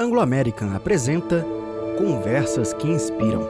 Anglo American apresenta Conversas que Inspiram.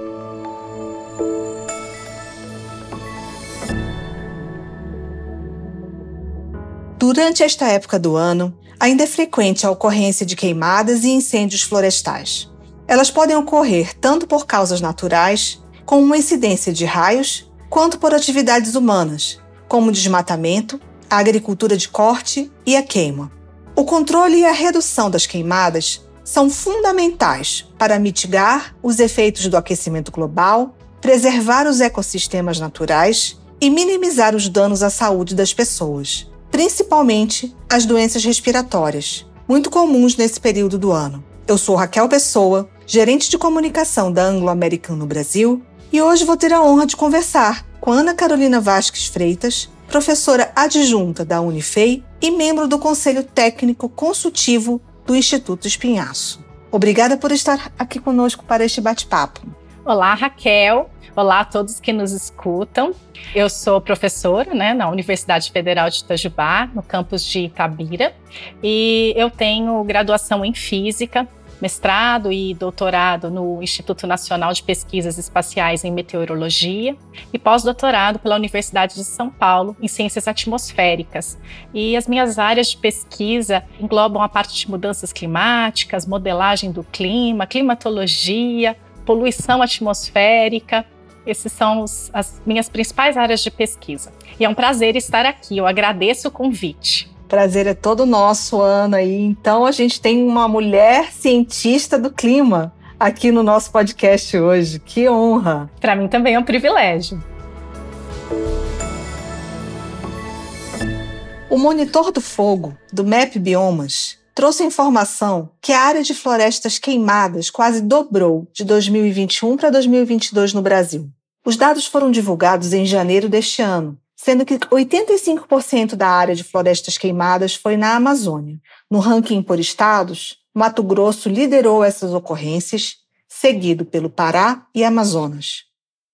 Durante esta época do ano, ainda é frequente a ocorrência de queimadas e incêndios florestais. Elas podem ocorrer tanto por causas naturais, com uma incidência de raios, quanto por atividades humanas, como desmatamento, a agricultura de corte e a queima. O controle e a redução das queimadas são fundamentais para mitigar os efeitos do aquecimento global, preservar os ecossistemas naturais e minimizar os danos à saúde das pessoas principalmente as doenças respiratórias, muito comuns nesse período do ano. Eu sou Raquel Pessoa, gerente de comunicação da Anglo American no Brasil, e hoje vou ter a honra de conversar com Ana Carolina Vasques Freitas, professora adjunta da Unifei e membro do Conselho Técnico Consultivo do Instituto Espinhaço. Obrigada por estar aqui conosco para este bate-papo. Olá, Raquel. Olá a todos que nos escutam. Eu sou professora né, na Universidade Federal de Itajubá, no campus de Itabira, e eu tenho graduação em Física, mestrado e doutorado no Instituto Nacional de Pesquisas Espaciais em Meteorologia e pós-doutorado pela Universidade de São Paulo em Ciências Atmosféricas. E as minhas áreas de pesquisa englobam a parte de mudanças climáticas, modelagem do clima, climatologia, poluição atmosférica. Esses são os, as minhas principais áreas de pesquisa. E é um prazer estar aqui. Eu agradeço o convite. Prazer é todo nosso, Ana. E então a gente tem uma mulher cientista do clima aqui no nosso podcast hoje. Que honra! Para mim também é um privilégio. O monitor do fogo do MAP Biomas trouxe a informação que a área de florestas queimadas quase dobrou de 2021 para 2022 no Brasil. Os dados foram divulgados em janeiro deste ano, sendo que 85% da área de florestas queimadas foi na Amazônia. No ranking por estados, Mato Grosso liderou essas ocorrências, seguido pelo Pará e Amazonas.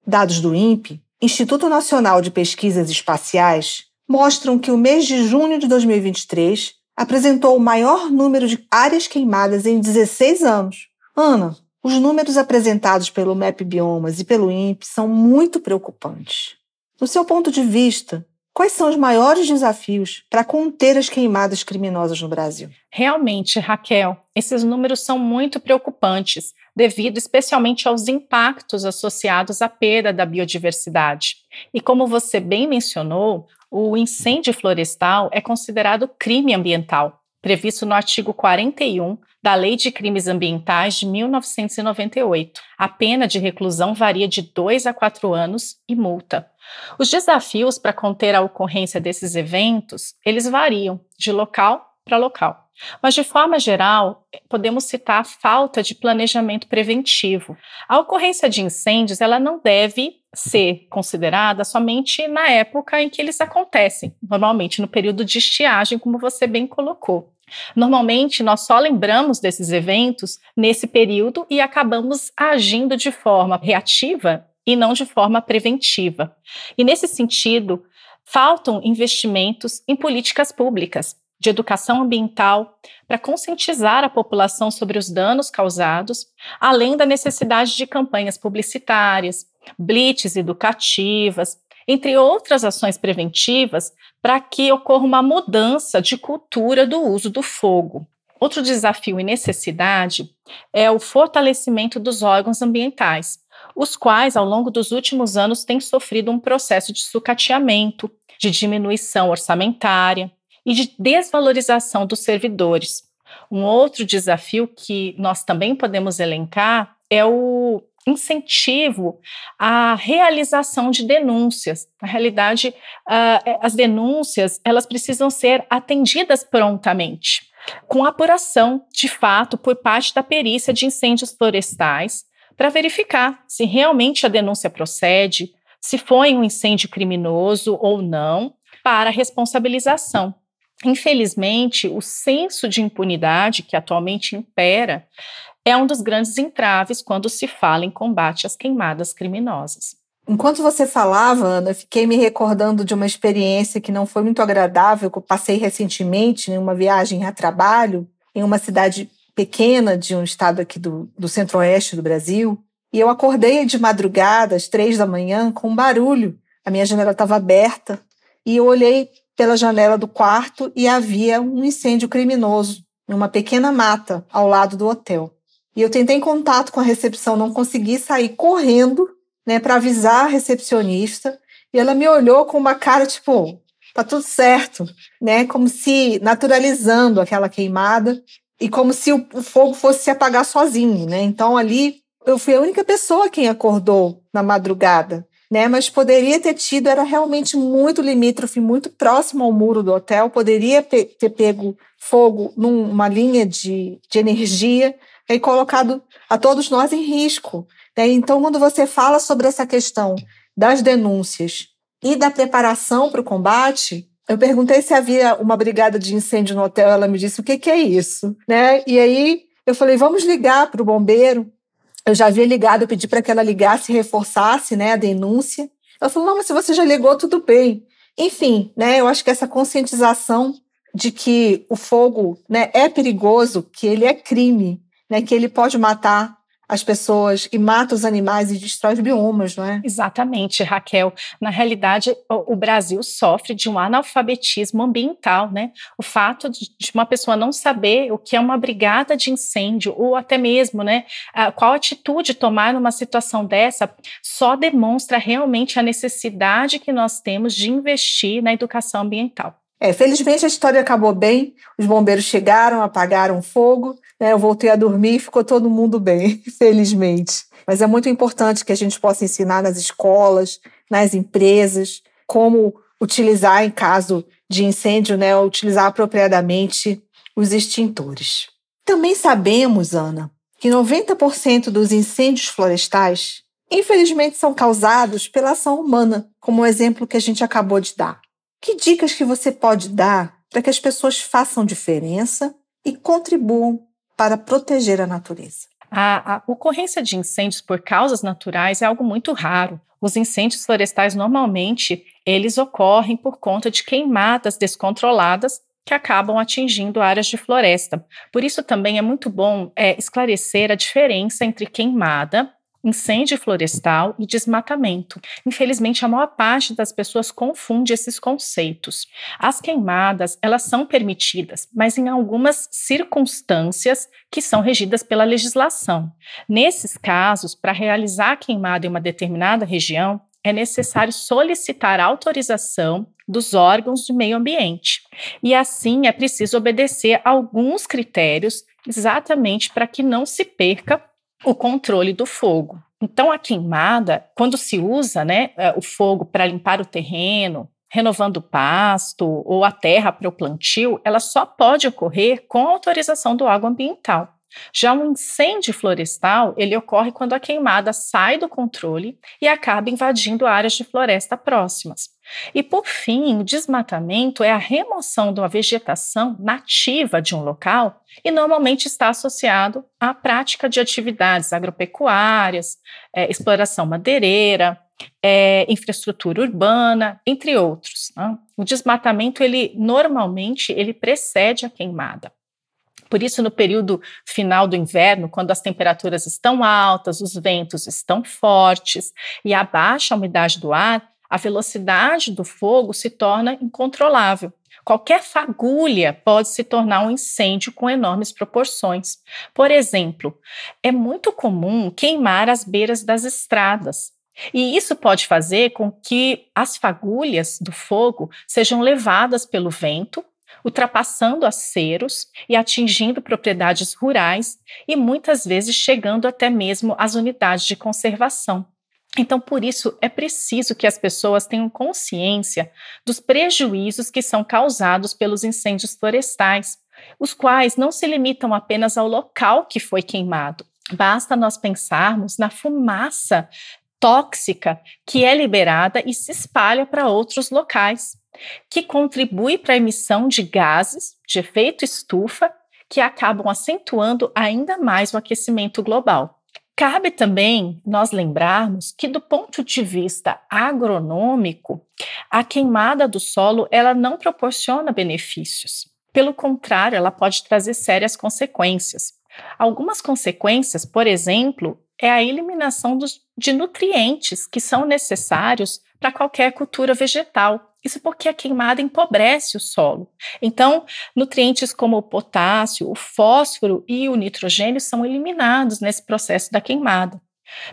Dados do INPE, Instituto Nacional de Pesquisas Espaciais, mostram que o mês de junho de 2023 apresentou o maior número de áreas queimadas em 16 anos. Ana, os números apresentados pelo MAP Biomas e pelo INPE são muito preocupantes. Do seu ponto de vista, quais são os maiores desafios para conter as queimadas criminosas no Brasil? Realmente, Raquel, esses números são muito preocupantes, devido especialmente aos impactos associados à perda da biodiversidade. E como você bem mencionou, o incêndio florestal é considerado crime ambiental, previsto no artigo 41 da Lei de Crimes Ambientais de 1998. A pena de reclusão varia de 2 a 4 anos e multa. Os desafios para conter a ocorrência desses eventos, eles variam de local para local. Mas, de forma geral, podemos citar a falta de planejamento preventivo. A ocorrência de incêndios ela não deve ser considerada somente na época em que eles acontecem, normalmente no período de estiagem, como você bem colocou. Normalmente, nós só lembramos desses eventos nesse período e acabamos agindo de forma reativa e não de forma preventiva. E, nesse sentido, faltam investimentos em políticas públicas de educação ambiental para conscientizar a população sobre os danos causados, além da necessidade de campanhas publicitárias, blitz educativas, entre outras ações preventivas, para que ocorra uma mudança de cultura do uso do fogo. Outro desafio e necessidade é o fortalecimento dos órgãos ambientais, os quais, ao longo dos últimos anos, têm sofrido um processo de sucateamento, de diminuição orçamentária, e de desvalorização dos servidores. Um outro desafio que nós também podemos elencar é o incentivo à realização de denúncias. Na realidade, uh, as denúncias elas precisam ser atendidas prontamente, com apuração de fato por parte da perícia de incêndios florestais, para verificar se realmente a denúncia procede, se foi um incêndio criminoso ou não, para responsabilização. Infelizmente, o senso de impunidade que atualmente impera é um dos grandes entraves quando se fala em combate às queimadas criminosas. Enquanto você falava, Ana, fiquei me recordando de uma experiência que não foi muito agradável, que eu passei recentemente em uma viagem a trabalho em uma cidade pequena de um estado aqui do, do centro-oeste do Brasil, e eu acordei de madrugada, às três da manhã, com um barulho. A minha janela estava aberta e eu olhei pela janela do quarto e havia um incêndio criminoso em uma pequena mata ao lado do hotel. E eu tentei contato com a recepção, não consegui sair correndo, né, para avisar a recepcionista. E ela me olhou com uma cara tipo, tá tudo certo, né, como se naturalizando aquela queimada e como se o, fogo fosse se apagar sozinho, né? Então ali eu fui a única pessoa quem acordou na madrugada, né? Mas poderia ter tido, era realmente muito limítrofe, muito próximo ao muro do hotel, poderia ter pego fogo numa linha de, de energia e colocado a todos nós em risco. Né? Então, quando você fala sobre essa questão das denúncias e da preparação para o combate, eu perguntei se havia uma brigada de incêndio no hotel, ela me disse o que, que é isso, né? E aí eu falei, vamos ligar para o bombeiro eu já havia ligado, eu pedi para que ela ligasse e reforçasse né, a denúncia. Ela falou: não, mas se você já ligou, tudo bem. Enfim, né, eu acho que essa conscientização de que o fogo né, é perigoso, que ele é crime, né, que ele pode matar as pessoas e mata os animais e destrói os biomas, não é? Exatamente, Raquel. Na realidade, o, Brasil sofre de um analfabetismo ambiental, né? O fato de, uma pessoa não saber o que é uma brigada de incêndio ou até mesmo, né, qual atitude tomar numa situação dessa, só demonstra realmente a necessidade que nós temos de investir na educação ambiental. É, felizmente a história acabou bem. Os bombeiros chegaram, apagaram o fogo. Né, eu voltei a dormir e ficou todo mundo bem, felizmente. Mas é muito importante que a gente possa ensinar nas escolas, nas empresas, como utilizar em caso de incêndio, né, utilizar apropriadamente os extintores. Também sabemos, Ana, que 90% dos incêndios florestais, infelizmente, são causados pela ação humana, como o exemplo que a gente acabou de dar. Que dicas que você pode dar para que as pessoas façam diferença e contribuam para proteger a natureza? A, a, ocorrência de incêndios por causas naturais é algo muito raro. Os incêndios florestais normalmente eles ocorrem por conta de queimadas descontroladas que acabam atingindo áreas de floresta. Por isso também é muito bom é, esclarecer a diferença entre queimada incêndio florestal e desmatamento. Infelizmente, a maior parte das pessoas confunde esses conceitos. As queimadas, elas são permitidas, mas em algumas circunstâncias que são regidas pela legislação. Nesses casos, para realizar a queimada em uma determinada região, é necessário solicitar autorização dos órgãos de meio ambiente. E assim é preciso obedecer alguns critérios exatamente para que não se perca o controle do fogo. Então, a queimada, quando se usa né, é, o fogo para limpar o terreno, renovando o pasto ou a terra para o plantio, ela só pode ocorrer com autorização do órgão ambiental. Já um incêndio florestal, ele ocorre quando a queimada sai do controle e acaba invadindo áreas de floresta próximas. E por fim, o desmatamento é a remoção de uma vegetação nativa de um local e normalmente está associado à prática de atividades agropecuárias, é, exploração madeireira, é, infraestrutura urbana, entre outros. Né? O desmatamento, ele normalmente ele precede a queimada. Por isso, no período final do inverno, quando as temperaturas estão altas, os ventos estão fortes e a baixa umidade do ar, a velocidade do fogo se torna incontrolável. Qualquer fagulha pode se tornar um incêndio com enormes proporções. Por exemplo, é muito comum queimar as beiras das estradas. E isso pode fazer com que as fagulhas do fogo sejam levadas pelo vento ultrapassando aceros e atingindo propriedades rurais e muitas vezes chegando até mesmo às unidades de conservação. Então, por isso, é preciso que as pessoas tenham consciência dos prejuízos que são causados pelos incêndios florestais, os quais não se limitam apenas ao local que foi queimado. Basta nós pensarmos na fumaça tóxica que é liberada e se espalha para outros locais que contribui para a emissão de gases de efeito estufa que acabam acentuando ainda mais o aquecimento global. Cabe também nós lembrarmos que do ponto de vista agronômico, a queimada do solo ela não proporciona benefícios. Pelo contrário, ela pode trazer sérias consequências. Algumas consequências, por exemplo, é a eliminação dos, de nutrientes que são necessários para qualquer cultura vegetal. Isso porque a queimada empobrece o solo. Então, nutrientes como o potássio, o fósforo e o nitrogênio são eliminados nesse processo da queimada.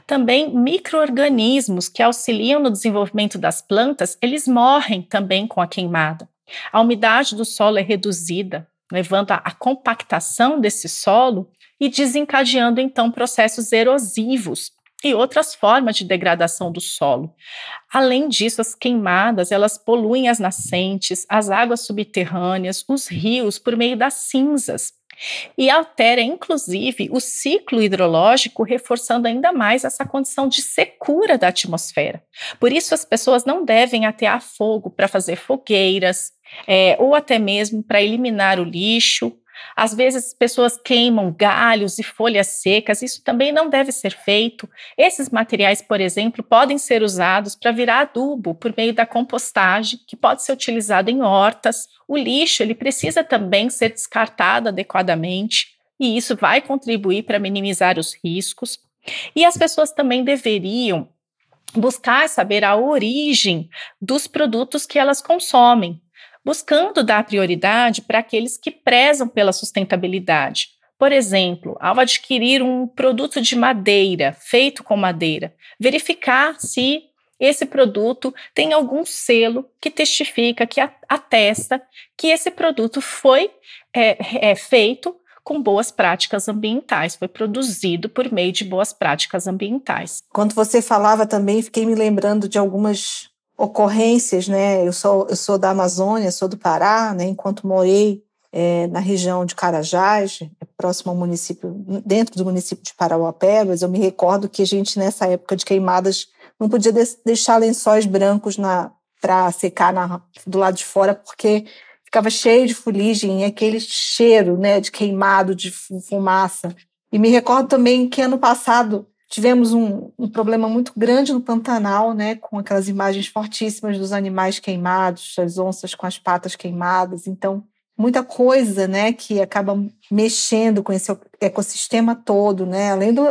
Também microorganismos que auxiliam no desenvolvimento das plantas, eles morrem também com a queimada. A umidade do solo é reduzida, levando à compactação desse solo e desencadeando então processos erosivos e outras formas de degradação do solo. Além disso, as queimadas, elas poluem as nascentes, as águas subterrâneas, os rios por meio das cinzas. E altera, inclusive, o ciclo hidrológico, reforçando ainda mais essa condição de secura da atmosfera. Por isso, as pessoas não devem atear fogo para fazer fogueiras, é, ou até mesmo para eliminar o lixo às vezes, pessoas queimam galhos e folhas secas, isso também não deve ser feito. Esses materiais, por exemplo, podem ser usados para virar adubo por meio da compostagem, que pode ser utilizado em hortas. O lixo, ele precisa também ser descartado adequadamente, e isso vai contribuir para minimizar os riscos. E as pessoas também deveriam buscar saber a origem dos produtos que elas consomem buscando dar prioridade para aqueles que prezam pela sustentabilidade. Por exemplo, ao adquirir um produto de madeira, feito com madeira, verificar se esse produto tem algum selo que testifica, que atesta que esse produto foi é, é, feito com boas práticas ambientais, foi produzido por meio de boas práticas ambientais. Quando você falava também, fiquei me lembrando de algumas ocorrências, né? Eu sou, eu sou da Amazônia, sou do Pará, né? Enquanto morei é, na região de Carajás, é próximo ao município, dentro do município de Parauapebas, eu me recordo que a gente, nessa época de queimadas, não podia de deixar lençóis brancos para secar na, do lado de fora, porque ficava cheio de fuligem e aquele cheiro né, de queimado, de fumaça. E me recordo também que ano passado Tivemos um, um, problema muito grande no Pantanal, né, com aquelas imagens fortíssimas dos animais queimados, as onças com as patas queimadas. Então, muita coisa, né, que acaba mexendo com esse ecossistema todo, né, além do,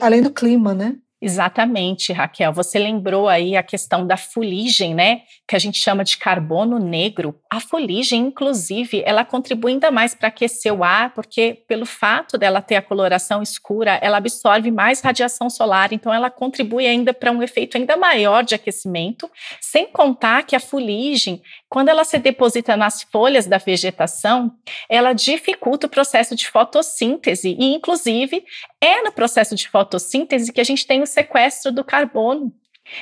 além do clima, né. Exatamente, Raquel. Você lembrou aí a questão da fuligem, né? Que a gente chama de carbono negro. A fuligem, inclusive, ela contribui ainda mais para aquecer o ar, porque pelo fato dela ter a coloração escura, ela absorve mais radiação solar, então ela contribui ainda para um efeito ainda maior de aquecimento, sem contar que a fuligem, quando ela se deposita nas folhas da vegetação, ela dificulta o processo de fotossíntese e, inclusive, é no processo de fotossíntese que a gente tem o sequestro do carbono.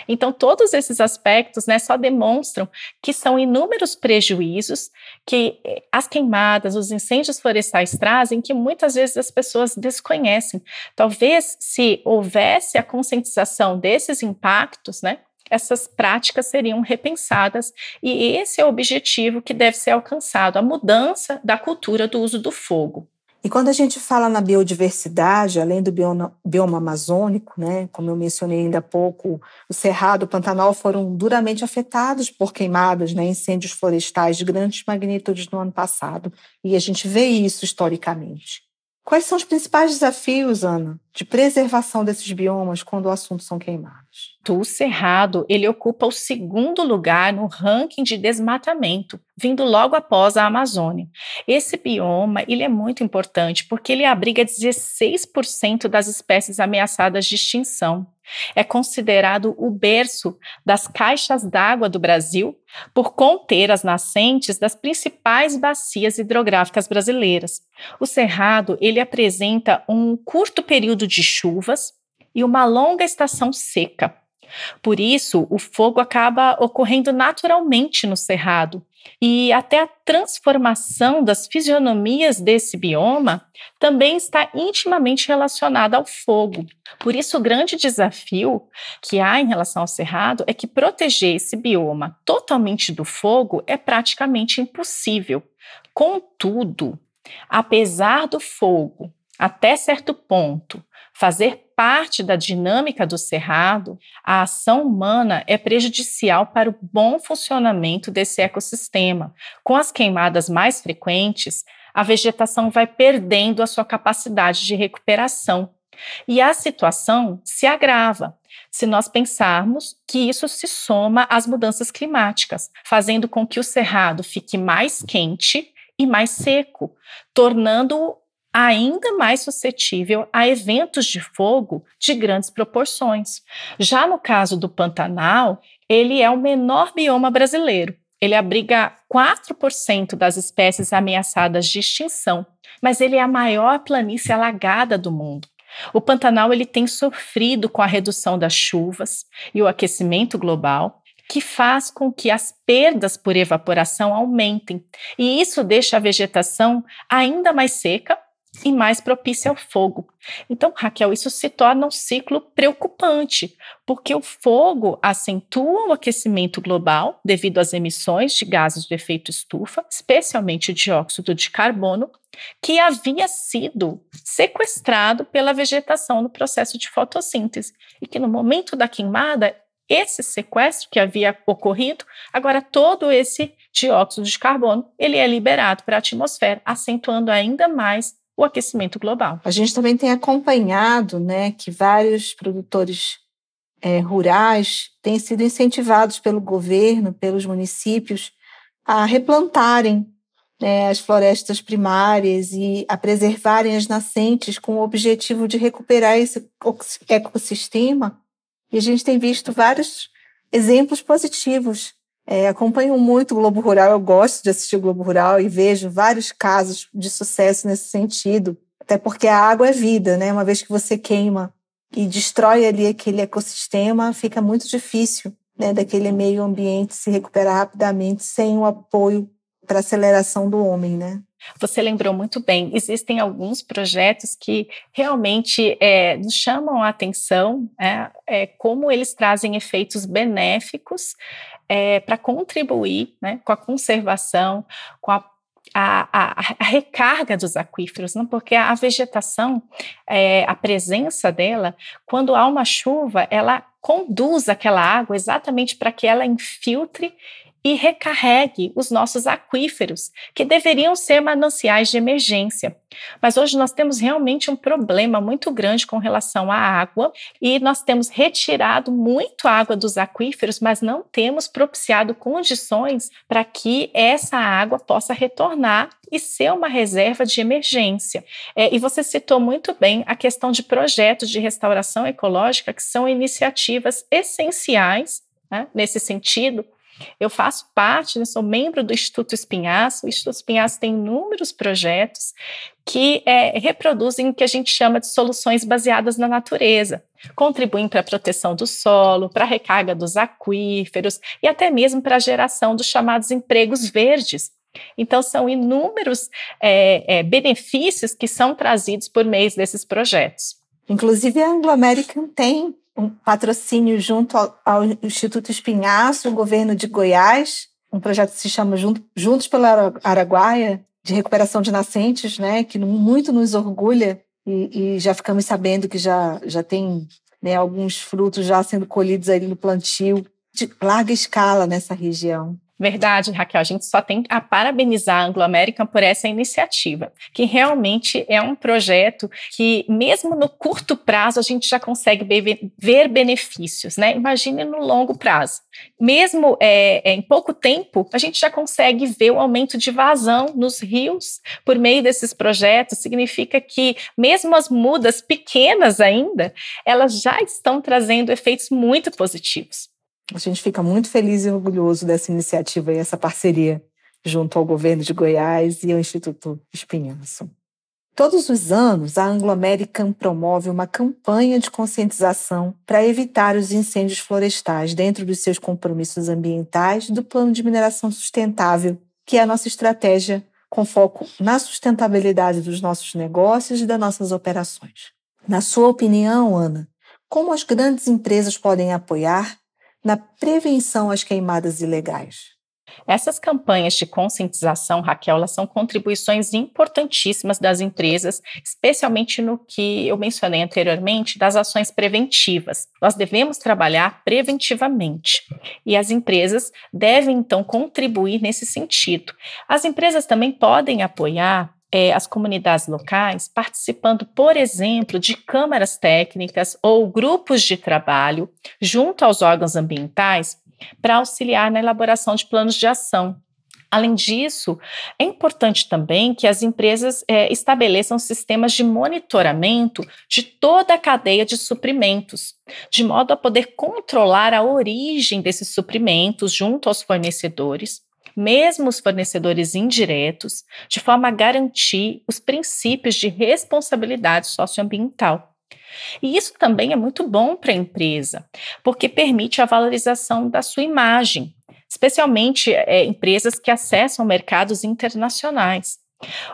Então, todos esses aspectos né, só demonstram que são inúmeros prejuízos que eh, as queimadas, os incêndios florestais trazem, que muitas vezes as pessoas desconhecem. Talvez, se houvesse a conscientização desses impactos, né, essas práticas seriam repensadas e esse é o objetivo que deve ser alcançado, a mudança da cultura do uso do fogo. E quando a gente fala na biodiversidade, além do bioma, bioma amazônico, né, como eu mencionei ainda há pouco, o Cerrado o Pantanal foram duramente afetados por queimadas, né, incêndios florestais de grandes magnitudes no ano passado. E a gente vê isso historicamente. Quais são os principais desafios, Ana, de preservação desses biomas quando o assunto são queimados? O Cerrado, ele ocupa o segundo lugar no ranking de desmatamento, vindo logo após a Amazônia. Esse bioma, ele é muito importante porque ele abriga 16% das espécies ameaçadas de extinção. É considerado o berço das caixas d'água do Brasil por conter as nascentes das principais bacias hidrográficas brasileiras. O Cerrado, ele apresenta um curto período de chuvas e uma longa estação seca. Por isso, o fogo acaba ocorrendo naturalmente no cerrado, e até a transformação das fisionomias desse bioma também está intimamente relacionada ao fogo. Por isso, o grande desafio que há em relação ao cerrado é que proteger esse bioma totalmente do fogo é praticamente impossível. Contudo, apesar do fogo, até certo ponto, fazer parte da dinâmica do cerrado, a ação humana é prejudicial para o bom funcionamento desse ecossistema. Com as queimadas mais frequentes, a vegetação vai perdendo a sua capacidade de recuperação. E a situação se agrava se nós pensarmos que isso se soma às mudanças climáticas, fazendo com que o cerrado fique mais quente e mais seco, tornando-o ainda mais suscetível a eventos de fogo de grandes proporções. Já no caso do Pantanal, ele é o menor bioma brasileiro. Ele abriga 4% das espécies ameaçadas de extinção, mas ele é a maior planície alagada do mundo. O Pantanal ele tem sofrido com a redução das chuvas e o aquecimento global, que faz com que as perdas por evaporação aumentem, e isso deixa a vegetação ainda mais seca e mais propícia ao fogo. Então, Raquel, isso se torna um ciclo preocupante, porque o fogo acentua o aquecimento global devido às emissões de gases de efeito estufa, especialmente o dióxido de carbono, que havia sido sequestrado pela vegetação no processo de fotossíntese e que no momento da queimada esse sequestro que havia ocorrido, agora todo esse dióxido de carbono, ele é liberado para a atmosfera, acentuando ainda mais o aquecimento global. A gente também tem acompanhado né, que vários produtores é, rurais têm sido incentivados pelo governo, pelos municípios, a replantarem né, as florestas primárias e a preservarem as nascentes com o objetivo de recuperar esse ecossistema. E a gente tem visto vários exemplos positivos é, acompanho muito o Globo Rural, eu gosto de assistir o Globo Rural e vejo vários casos de sucesso nesse sentido. Até porque a água é vida, né? Uma vez que você queima e destrói ali aquele ecossistema, fica muito difícil né, daquele meio ambiente se recuperar rapidamente sem o apoio para aceleração do homem, né? Você lembrou muito bem, existem alguns projetos que realmente é, nos chamam a atenção, é, é, como eles trazem efeitos benéficos é, para contribuir né, com a conservação, com a a, a, a, recarga dos aquíferos, não? porque a vegetação, é, a presença dela, quando há uma chuva, ela conduz aquela água exatamente para que ela infiltre e recarregue os nossos aquíferos, que deveriam ser mananciais de emergência. Mas hoje nós temos realmente um problema muito grande com relação à água e nós temos retirado muito água dos aquíferos, mas não temos propiciado condições para que essa água possa retornar e ser uma reserva de emergência. É, e você citou muito bem a questão de projetos de restauração ecológica, que são iniciativas essenciais né, nesse sentido, eu faço parte, né, sou membro do Instituto Espinhaço. O Instituto Espinhaço tem inúmeros projetos que é, reproduzem o que a gente chama de soluções baseadas na natureza, contribuem para a proteção do solo, para a recarga dos aquíferos e até mesmo para a geração dos chamados empregos verdes. Então, são inúmeros é, é, benefícios que são trazidos por meio desses projetos. Inclusive, a Anglo American tem um patrocínio junto ao, ao, Instituto Espinhaço, o governo de Goiás, um projeto que se chama Juntos pela Araguaia, de recuperação de nascentes, né, que muito nos orgulha e, e já ficamos sabendo que já, já tem né, alguns frutos já sendo colhidos ali no plantio de larga escala nessa região. Verdade, Raquel. A gente só tem a parabenizar a Anglo American por essa iniciativa, que realmente é um projeto que, mesmo no curto prazo, a gente já consegue ver benefícios, né? Imagine no longo prazo. Mesmo é, é, em pouco tempo, a gente já consegue ver o aumento de vazão nos rios por meio desses projetos. Significa que, mesmo as mudas pequenas ainda, elas já estão trazendo efeitos muito positivos. A gente fica muito feliz e orgulhoso dessa iniciativa e essa parceria junto ao governo de Goiás e ao Instituto Espinhaço. Todos os anos, a Anglo American promove uma campanha de conscientização para evitar os incêndios florestais dentro dos seus compromissos ambientais do Plano de Mineração Sustentável, que é a nossa estratégia com foco na sustentabilidade dos nossos negócios e das nossas operações. Na sua opinião, Ana, como as grandes empresas podem apoiar na prevenção às queimadas ilegais. Essas campanhas de conscientização, Raquel, elas são contribuições importantíssimas das empresas, especialmente no que eu mencionei anteriormente, das ações preventivas. Nós devemos trabalhar preventivamente e as empresas devem então contribuir nesse sentido. As empresas também podem apoiar é, as comunidades locais participando, por exemplo, de câmaras técnicas ou grupos de trabalho junto aos órgãos ambientais para auxiliar na elaboração de planos de ação. Além disso, é importante também que as empresas é, estabeleçam sistemas de monitoramento de toda a cadeia de suprimentos, de modo a poder controlar a origem desses suprimentos junto aos fornecedores mesmo os fornecedores indiretos, de forma a garantir os princípios de responsabilidade socioambiental. E isso também é muito bom para a empresa, porque permite a valorização da sua imagem, especialmente é, empresas que acessam mercados internacionais.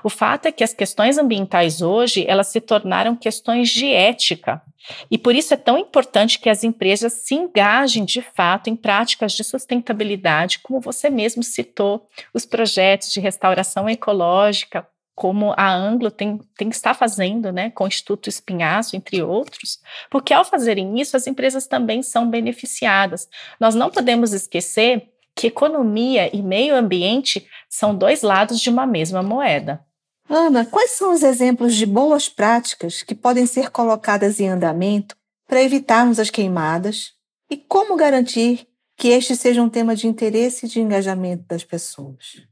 O fato é que as questões ambientais hoje, elas se tornaram questões de ética. E por isso é tão importante que as empresas se engajem de fato em práticas de sustentabilidade, como você mesmo citou, os projetos de restauração ecológica, como a Anglo tem, tem que estar fazendo, né, com o Instituto Espinhaço, entre outros, porque ao fazerem isso, as empresas também são beneficiadas. Nós não podemos esquecer que economia e meio ambiente são dois lados de uma mesma moeda. Ana, quais são os exemplos de boas práticas que podem ser colocadas em andamento para evitarmos as queimadas e como garantir que este seja um tema de interesse e de engajamento das pessoas?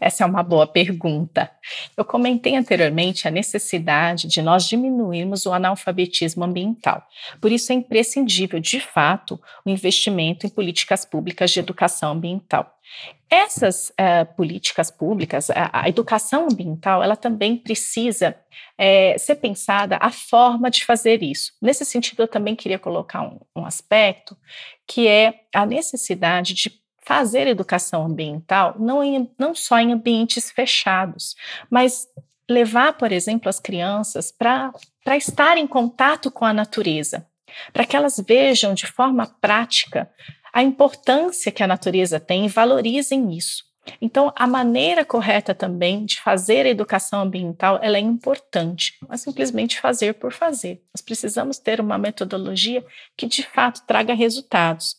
Essa é uma boa pergunta. Eu comentei anteriormente a necessidade de nós diminuirmos o analfabetismo ambiental. Por isso é imprescindível, de fato, o investimento em políticas públicas de educação ambiental. Essas uh, políticas públicas, a, a, educação ambiental, ela também precisa é, ser pensada a forma de fazer isso. Nesse sentido, eu também queria colocar um, um aspecto que é a necessidade de fazer educação ambiental não, em, não só em ambientes fechados, mas levar, por exemplo, as crianças para estar em contato com a natureza, para que elas vejam de forma prática a importância que a natureza tem e valorizem isso. Então, a maneira correta também de fazer a educação ambiental ela é importante, não é simplesmente fazer por fazer. Nós precisamos ter uma metodologia que de fato traga resultados.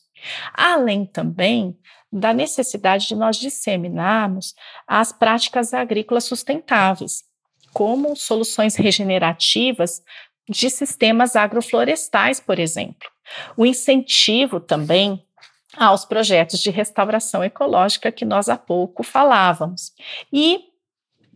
Além também da necessidade de nós disseminarmos as práticas agrícolas sustentáveis, como soluções regenerativas de sistemas agroflorestais, por exemplo. O incentivo também aos projetos de restauração ecológica que nós há pouco falávamos. E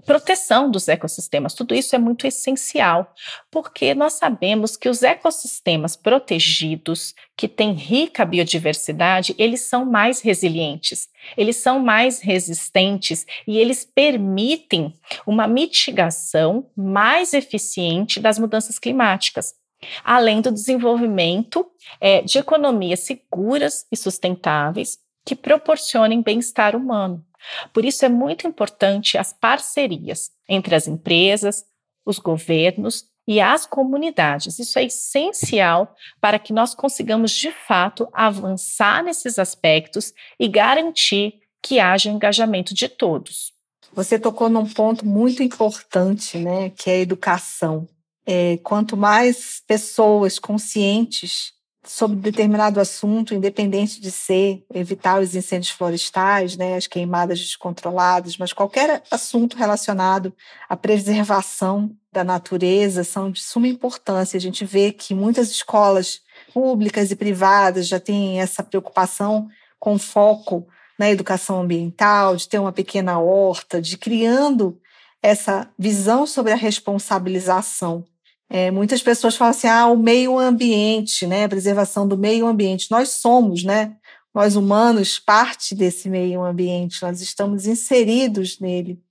proteção dos ecossistemas. Tudo isso é muito essencial, porque nós sabemos que os ecossistemas protegidos, que têm rica biodiversidade, eles são mais resilientes, eles são mais resistentes e eles permitem uma mitigação mais eficiente das mudanças climáticas. Além do desenvolvimento é, de economias seguras e sustentáveis que proporcionem bem-estar humano. Por isso é muito importante as parcerias entre as empresas, os governos e as comunidades. Isso é essencial para que nós consigamos, de fato, avançar nesses aspectos e garantir que haja engajamento de todos. Você tocou num ponto muito importante, né, que é a educação. É, quanto mais pessoas conscientes sobre determinado assunto, independente de ser evitar os incêndios florestais, né, as queimadas descontroladas, mas qualquer assunto relacionado à preservação da natureza são de suma importância. A gente vê que muitas escolas públicas e privadas já têm essa preocupação com foco na educação ambiental, de ter uma pequena horta, de criando essa visão sobre a responsabilização é, muitas pessoas falam assim, ah, o meio ambiente, né, a preservação do meio ambiente. Nós somos, né, nós humanos, parte desse meio ambiente, nós estamos inseridos nele.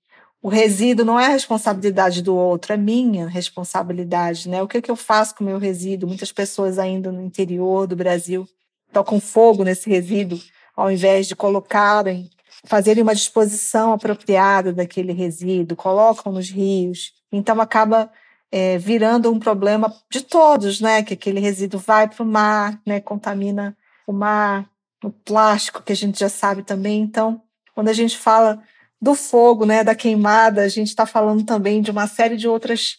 O resíduo não é a responsabilidade do outro, é minha responsabilidade, né? O que, é que eu faço com o meu resíduo? Muitas pessoas ainda no interior do Brasil tocam fogo nesse resíduo, ao invés de colocarem, fazerem uma disposição apropriada daquele resíduo, colocam nos rios. Então acaba é, virando um problema de todos, né? Que aquele resíduo vai para o mar, né? Contamina o mar, o plástico, que a gente já sabe também. Então, quando a gente fala do fogo, né, da queimada, a gente está falando também de uma série de outras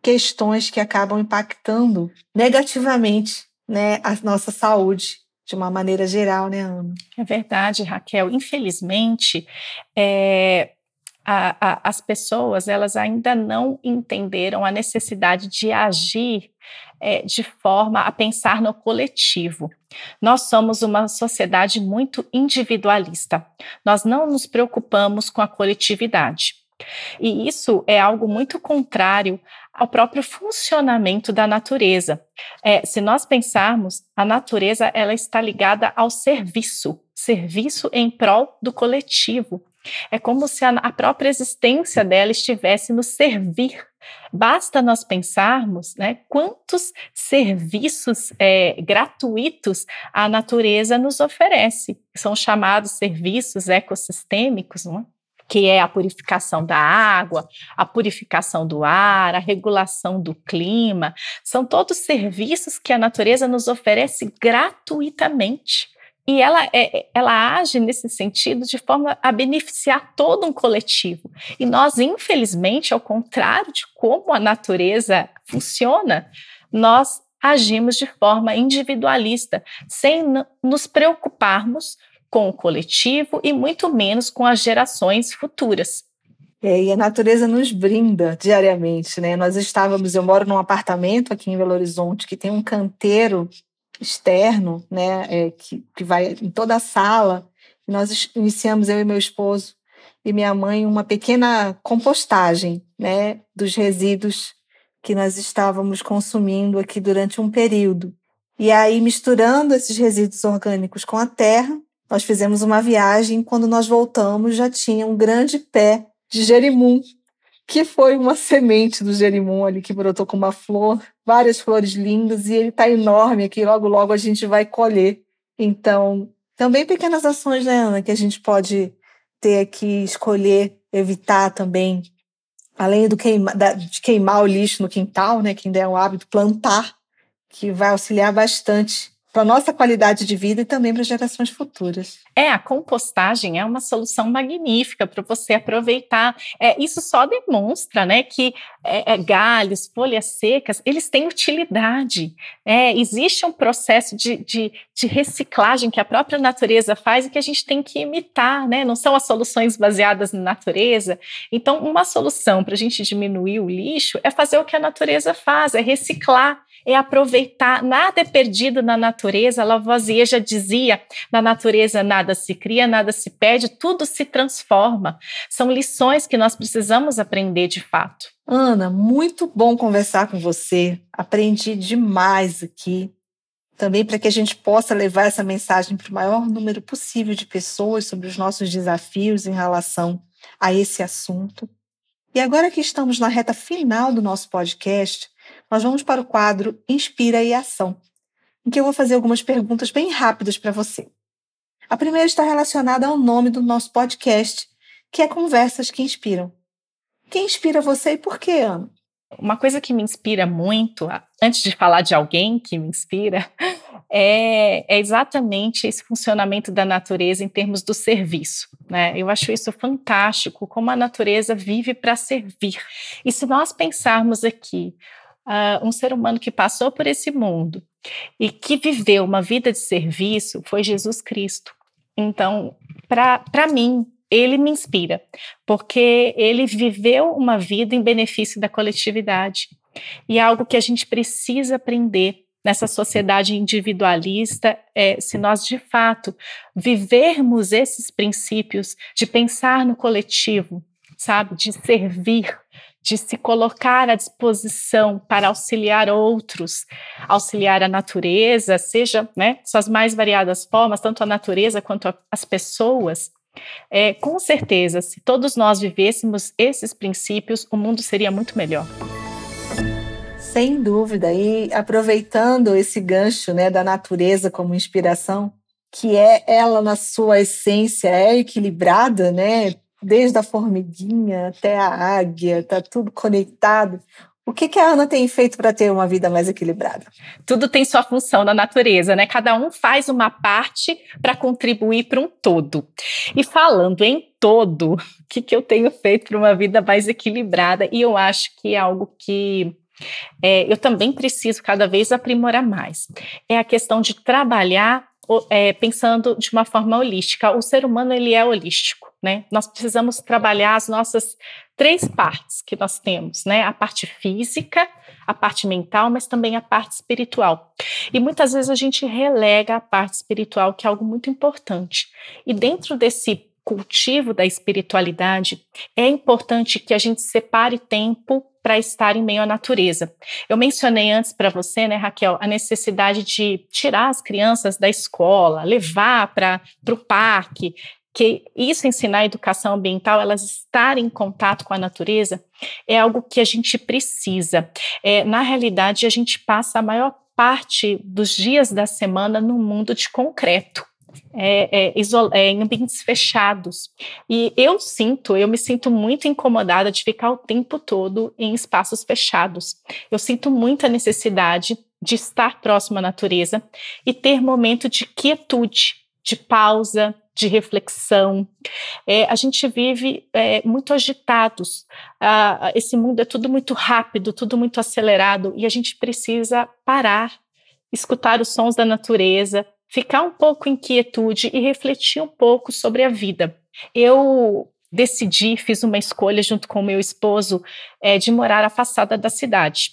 questões que acabam impactando negativamente, né, a nossa saúde de uma maneira geral, né, Ana? É verdade, Raquel. Infelizmente, é, a, a, as pessoas elas ainda não entenderam a necessidade de agir é, de forma a pensar no coletivo. Nós somos uma sociedade muito individualista. Nós não nos preocupamos com a coletividade. E isso é algo muito contrário ao próprio funcionamento da natureza. É, se nós pensarmos, a natureza ela está ligada ao serviço, serviço em prol do coletivo. É como se a, própria existência dela estivesse no servir. Basta nós pensarmos né, quantos serviços é, gratuitos a natureza nos oferece. São chamados serviços ecossistêmicos, não é? que é a purificação da água, a purificação do ar, a regulação do clima. São todos serviços que a natureza nos oferece gratuitamente. E ela, é, ela age nesse sentido de forma a beneficiar todo um coletivo. E nós, infelizmente, ao contrário de como a natureza funciona, nós agimos de forma individualista, sem nos preocuparmos com o coletivo e muito menos com as gerações futuras. É, e a natureza nos brinda diariamente, né? Nós estávamos, eu moro num apartamento aqui em Belo Horizonte que tem um canteiro externo, né, é, que, que vai em toda a sala. Nós iniciamos, eu e meu esposo e minha mãe, uma pequena compostagem né, dos resíduos que nós estávamos consumindo aqui durante um período. E aí, misturando esses resíduos orgânicos com a terra, nós fizemos uma viagem. Quando nós voltamos, já tinha um grande pé de jerimum que foi uma semente do gerimum ali que brotou com uma flor, várias flores lindas, e ele está enorme aqui, logo, logo a gente vai colher. Então, também pequenas ações, né, Ana, que a gente pode ter aqui, escolher, evitar também, além do queima, de queimar o lixo no quintal, né, quem der o hábito, plantar, que vai auxiliar bastante para nossa qualidade de vida e também para gerações futuras. É, a compostagem é uma solução magnífica para você aproveitar. É, isso só demonstra, né, que é, é, galhos, folhas secas, eles têm utilidade. É, existe um processo de, de, de, reciclagem que a própria natureza faz e que a gente tem que imitar, né? Não são as soluções baseadas na natureza. Então, uma solução para a gente diminuir o lixo é fazer o que a natureza faz, é reciclar é aproveitar, nada é perdido na natureza. Lavoisier já dizia: na natureza nada se cria, nada se perde, tudo se transforma. São lições que nós precisamos aprender de fato. Ana, muito bom conversar com você. Aprendi demais aqui. Também para que a gente possa levar essa mensagem para o maior número possível de pessoas sobre os nossos desafios em relação a esse assunto. E agora que estamos na reta final do nosso podcast, nós vamos para o quadro Inspira e Ação, em que eu vou fazer algumas perguntas bem rápidas para você. A primeira está relacionada ao nome do nosso podcast, que é Conversas que Inspiram. Quem inspira você e por quê, Ana? Uma coisa que me inspira muito, antes de falar de alguém que me inspira, é, é, exatamente esse funcionamento da natureza em termos do serviço. Né? Eu acho isso fantástico, como a natureza vive para servir. E se nós pensarmos aqui uh, um ser humano que passou por esse mundo e que viveu uma vida de serviço foi Jesus Cristo. Então, para mim, ele me inspira, porque ele viveu uma vida em benefício da coletividade. E é algo que a gente precisa aprender nessa sociedade individualista, é, se nós de fato vivermos esses princípios de pensar no coletivo, sabe, de servir, de se colocar à disposição para auxiliar outros, auxiliar a natureza, seja, né, suas mais variadas formas, tanto a natureza quanto a, as pessoas. É, com certeza, se todos nós vivêssemos esses princípios, o mundo seria muito melhor. Sem dúvida, e aproveitando esse gancho né, da natureza como inspiração, que é ela na sua essência é equilibrada, né? Desde a formiguinha até a águia, está tudo conectado. O que, que a Ana tem feito para ter uma vida mais equilibrada? Tudo tem sua função na natureza, né? Cada um faz uma parte para contribuir para um todo. E falando em todo, o que, que eu tenho feito para uma vida mais equilibrada? E eu acho que é algo que é, eu também preciso cada vez aprimorar mais. É a questão de trabalhar é, pensando de uma forma holística. O ser humano ele é holístico, né? Nós precisamos trabalhar as nossas três partes que nós temos, né? A parte física, a parte mental, mas também a parte espiritual. E muitas vezes a gente relega a parte espiritual, que é algo muito importante. E dentro desse cultivo da espiritualidade, é importante que a gente separe tempo para estar em meio à natureza. Eu mencionei antes para você, né, Raquel, a necessidade de tirar as crianças da escola, levar para o parque, que isso ensinar a educação ambiental, elas estarem em contato com a natureza, é algo que a gente precisa. É, na realidade, a gente passa a maior parte dos dias da semana no mundo de concreto é, é, é, em ambientes fechados. E eu sinto, eu me sinto muito incomodada de ficar o tempo todo em espaços fechados. Eu sinto muita necessidade de estar próximo à natureza e ter momento de quietude, de pausa, de reflexão. É, a gente vive é, muito agitados. Ah, esse mundo é tudo muito rápido, tudo muito acelerado e a gente precisa parar, escutar os sons da natureza, ficar um pouco em quietude e refletir um pouco sobre a vida. Eu decidi, fiz uma escolha junto com meu esposo é, de morar afastada da cidade.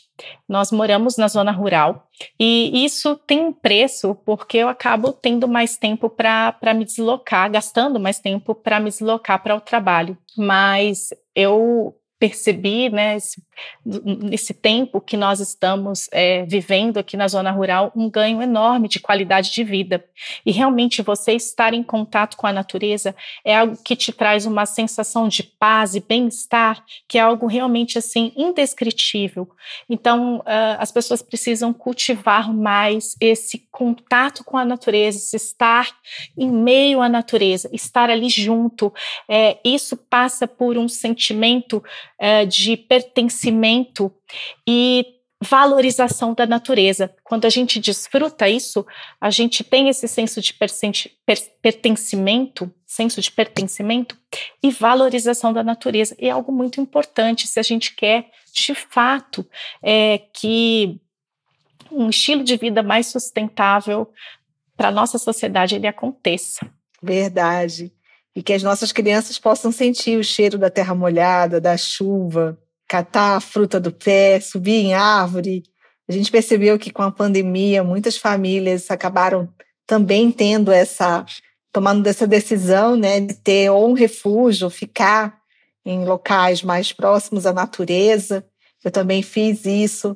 Nós moramos na zona rural e isso tem um preço porque eu acabo tendo mais tempo para me deslocar, gastando mais tempo para me deslocar para o trabalho. Mas eu percebi, né, esse, nesse tempo que nós estamos é, vivendo aqui na zona rural, um ganho enorme de qualidade de vida. E realmente você estar em contato com a natureza é algo que te traz uma sensação de paz e bem-estar, que é algo realmente assim indescritível. Então, uh, as pessoas precisam cultivar mais esse contato com a natureza, esse estar em meio à natureza, estar ali junto. É, isso passa por um sentimento é, de pertencimento e valorização da natureza. Quando a gente desfruta isso, a gente tem esse senso de pertencimento, senso de pertencimento e valorização da natureza. E é algo muito importante se a gente quer, de fato, é, que um estilo de vida mais sustentável para nossa sociedade ele aconteça. Verdade e que as nossas crianças possam sentir o cheiro da terra molhada, da chuva, catar a fruta do pé, subir em árvore. A gente percebeu que com a pandemia muitas famílias acabaram também tendo essa tomando essa decisão, né, de ter ou um refúgio, ficar em locais mais próximos à natureza. Eu também fiz isso.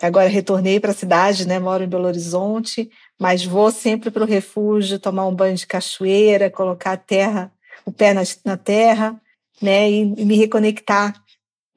Agora retornei para a cidade, né, moro em Belo Horizonte, mas vou sempre para o refúgio, tomar um banho de cachoeira, colocar a terra, o pé na, na terra, né, e, e, me reconectar.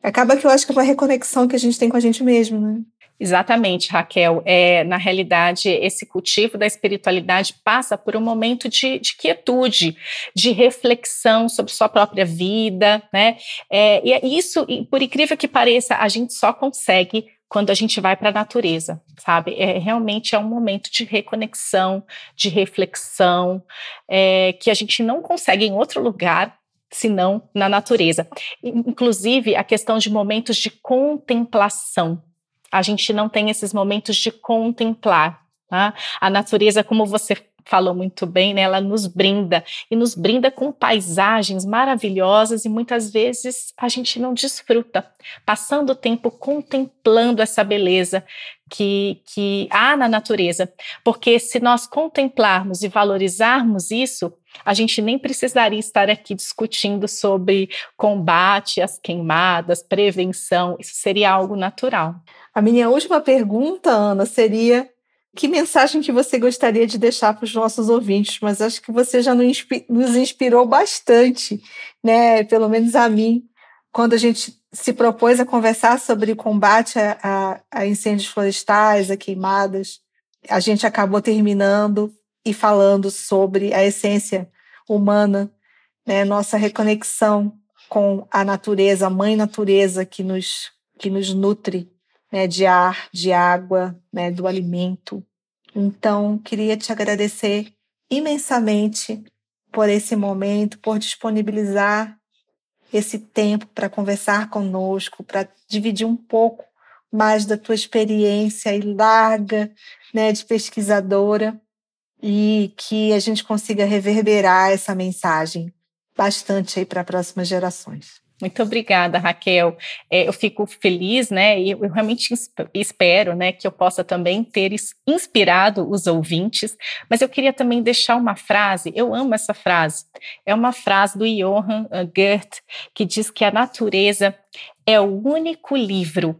Acaba que eu acho que é uma reconexão que a gente tem com a gente mesmo, né? Exatamente, Raquel. É, na realidade, esse cultivo da espiritualidade passa por um momento de, de quietude, de reflexão sobre sua própria vida, né? É, e é isso, por incrível que pareça, a gente só consegue quando a gente vai para a natureza, sabe? É, realmente é um momento de reconexão, de reflexão, é, que a gente não consegue em outro lugar senão na natureza. Inclusive, a questão de momentos de contemplação. A gente não tem esses momentos de contemplar. Tá? A natureza, como você falou muito bem, né? Ela nos brinda e nos brinda com paisagens maravilhosas e muitas vezes a gente não desfruta, passando o tempo contemplando essa beleza que, que há na natureza. Porque se nós contemplarmos e valorizarmos isso, a gente nem precisaria estar aqui discutindo sobre combate às queimadas, prevenção, isso seria algo natural. A minha última pergunta, Ana, seria que mensagem que você gostaria de deixar para os nossos ouvintes? Mas acho que você já nos inspirou bastante, né? Pelo menos a mim, quando a gente se propôs a conversar sobre combate a, a, a incêndios florestais, a queimadas, a gente acabou terminando e falando sobre a essência humana, né? Nossa reconexão com a natureza, a mãe natureza que nos que nos nutre né, de ar, de água, né, do alimento. Então, queria te agradecer imensamente por esse momento, por disponibilizar esse tempo para conversar conosco, para dividir um pouco mais da tua experiência e larga né, de pesquisadora. e que a gente consiga reverberar essa mensagem bastante aí para próximas gerações. Muito obrigada, Raquel. É, eu fico feliz, né? E eu, realmente espero, né, que eu possa também ter inspirado os ouvintes. Mas eu queria também deixar uma frase. Eu amo essa frase. É uma frase do Johann Goethe que diz que a natureza é o único livro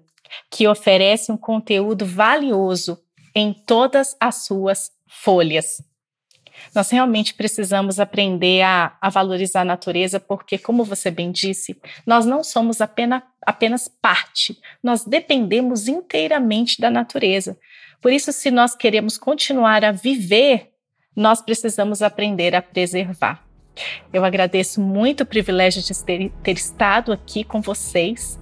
que oferece um conteúdo valioso em todas as suas folhas. Nós realmente precisamos aprender a, a, valorizar a natureza, porque, como você bem disse, nós não somos apenas, apenas parte, nós dependemos inteiramente da natureza. Por isso, se nós queremos continuar a viver, nós precisamos aprender a preservar. Eu agradeço muito o privilégio de ter, ter estado aqui com vocês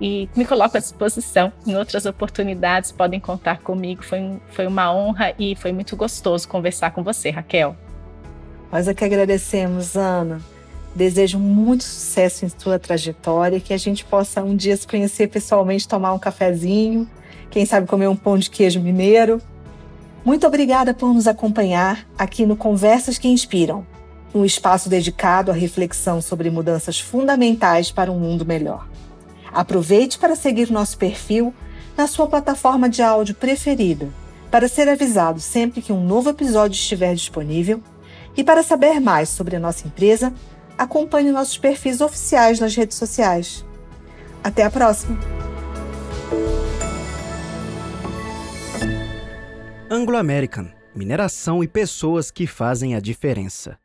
e me coloco à disposição. Em outras oportunidades, podem contar comigo. Foi, foi uma honra e foi muito gostoso conversar com você, Raquel. Nós é que agradecemos, Ana. Desejo muito sucesso em sua trajetória, que a gente possa um dia se conhecer pessoalmente, tomar um cafezinho, quem sabe comer um pão de queijo mineiro. Muito obrigada por nos acompanhar aqui no Conversas que Inspiram, um espaço dedicado à reflexão sobre mudanças fundamentais para um mundo melhor. Aproveite para seguir nosso perfil na sua plataforma de áudio preferida, para ser avisado sempre que um novo episódio estiver disponível. E para saber mais sobre a nossa empresa, acompanhe nossos perfis oficiais nas redes sociais. Até a próxima! Anglo American Mineração e pessoas que fazem a diferença.